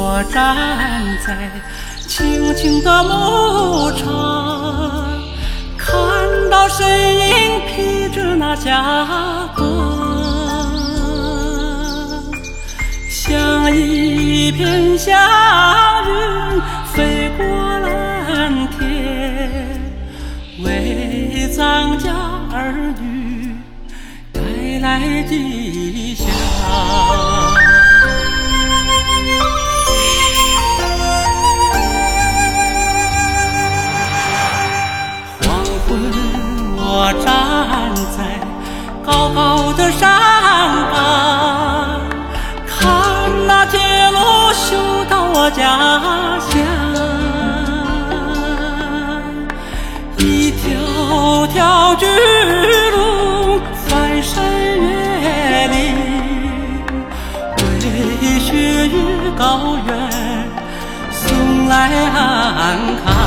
我站在青青的牧场，看到身影披着那霞光，像一片祥云飞过蓝天，为咱家儿女带来吉祥。家乡一条条巨龙翻山越岭为雪域高原送来安康。